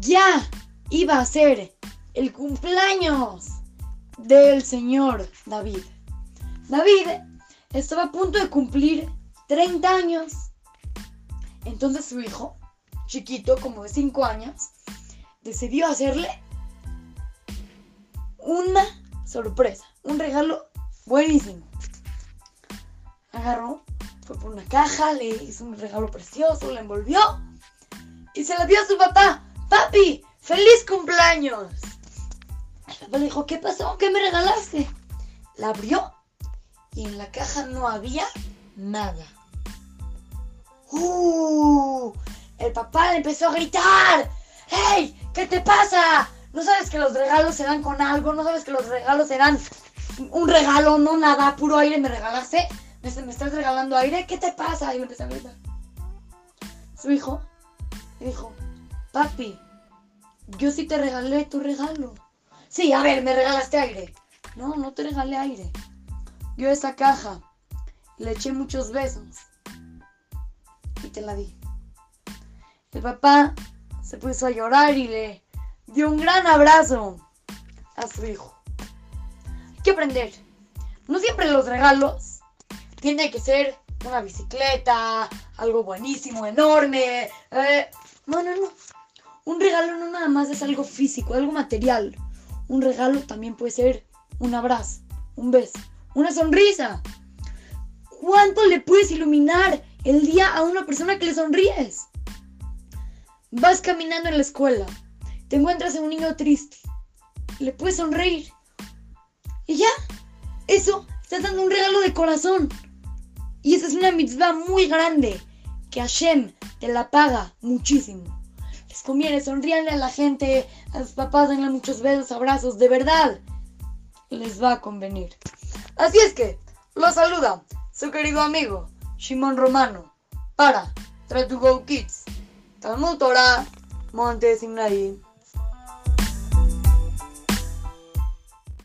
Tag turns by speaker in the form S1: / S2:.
S1: ya iba a ser el cumpleaños del señor David. David estaba a punto de cumplir 30 años. Entonces su hijo, chiquito, como de 5 años, decidió hacerle una sorpresa, un regalo buenísimo. Agarró, fue por una caja, le hizo un regalo precioso, la envolvió y se la dio a su papá. Papi, feliz cumpleaños. El papá le dijo, ¿qué pasó? ¿Qué me regalaste? La abrió y en la caja no había nada. ¡Uh! El papá le empezó a gritar. ¡Hey! ¿Qué te pasa? ¿No sabes que los regalos se dan con algo? ¿No sabes que los regalos se dan un regalo, no nada, puro aire me regalaste? ¿Me, me estás regalando aire? ¿Qué te pasa? Y le. Su hijo dijo, papi, yo sí te regalé tu regalo. Sí, a ver, me regalaste aire. No, no te regalé aire. Yo esa caja le eché muchos besos y te la di. El papá se puso a llorar y le dio un gran abrazo a su hijo. Hay que aprender. No siempre los regalos tienen que ser una bicicleta, algo buenísimo, enorme. Eh, no, no, no. Un regalo no nada más es algo físico, algo material. Un regalo también puede ser un abrazo, un beso, una sonrisa. ¿Cuánto le puedes iluminar el día a una persona que le sonríes? Vas caminando en la escuela, te encuentras a un niño triste, le puedes sonreír. Y ya, eso, estás dando un regalo de corazón. Y esa es una mitzvah muy grande que Hashem te la paga muchísimo. Les conviene, sonríanle a la gente, a sus papás, denle muchos besos, abrazos, de verdad. Les va a convenir. Así es que, lo saluda su querido amigo Shimon Romano para Try to Go Kids. Talmud Torah, Monte Sinai.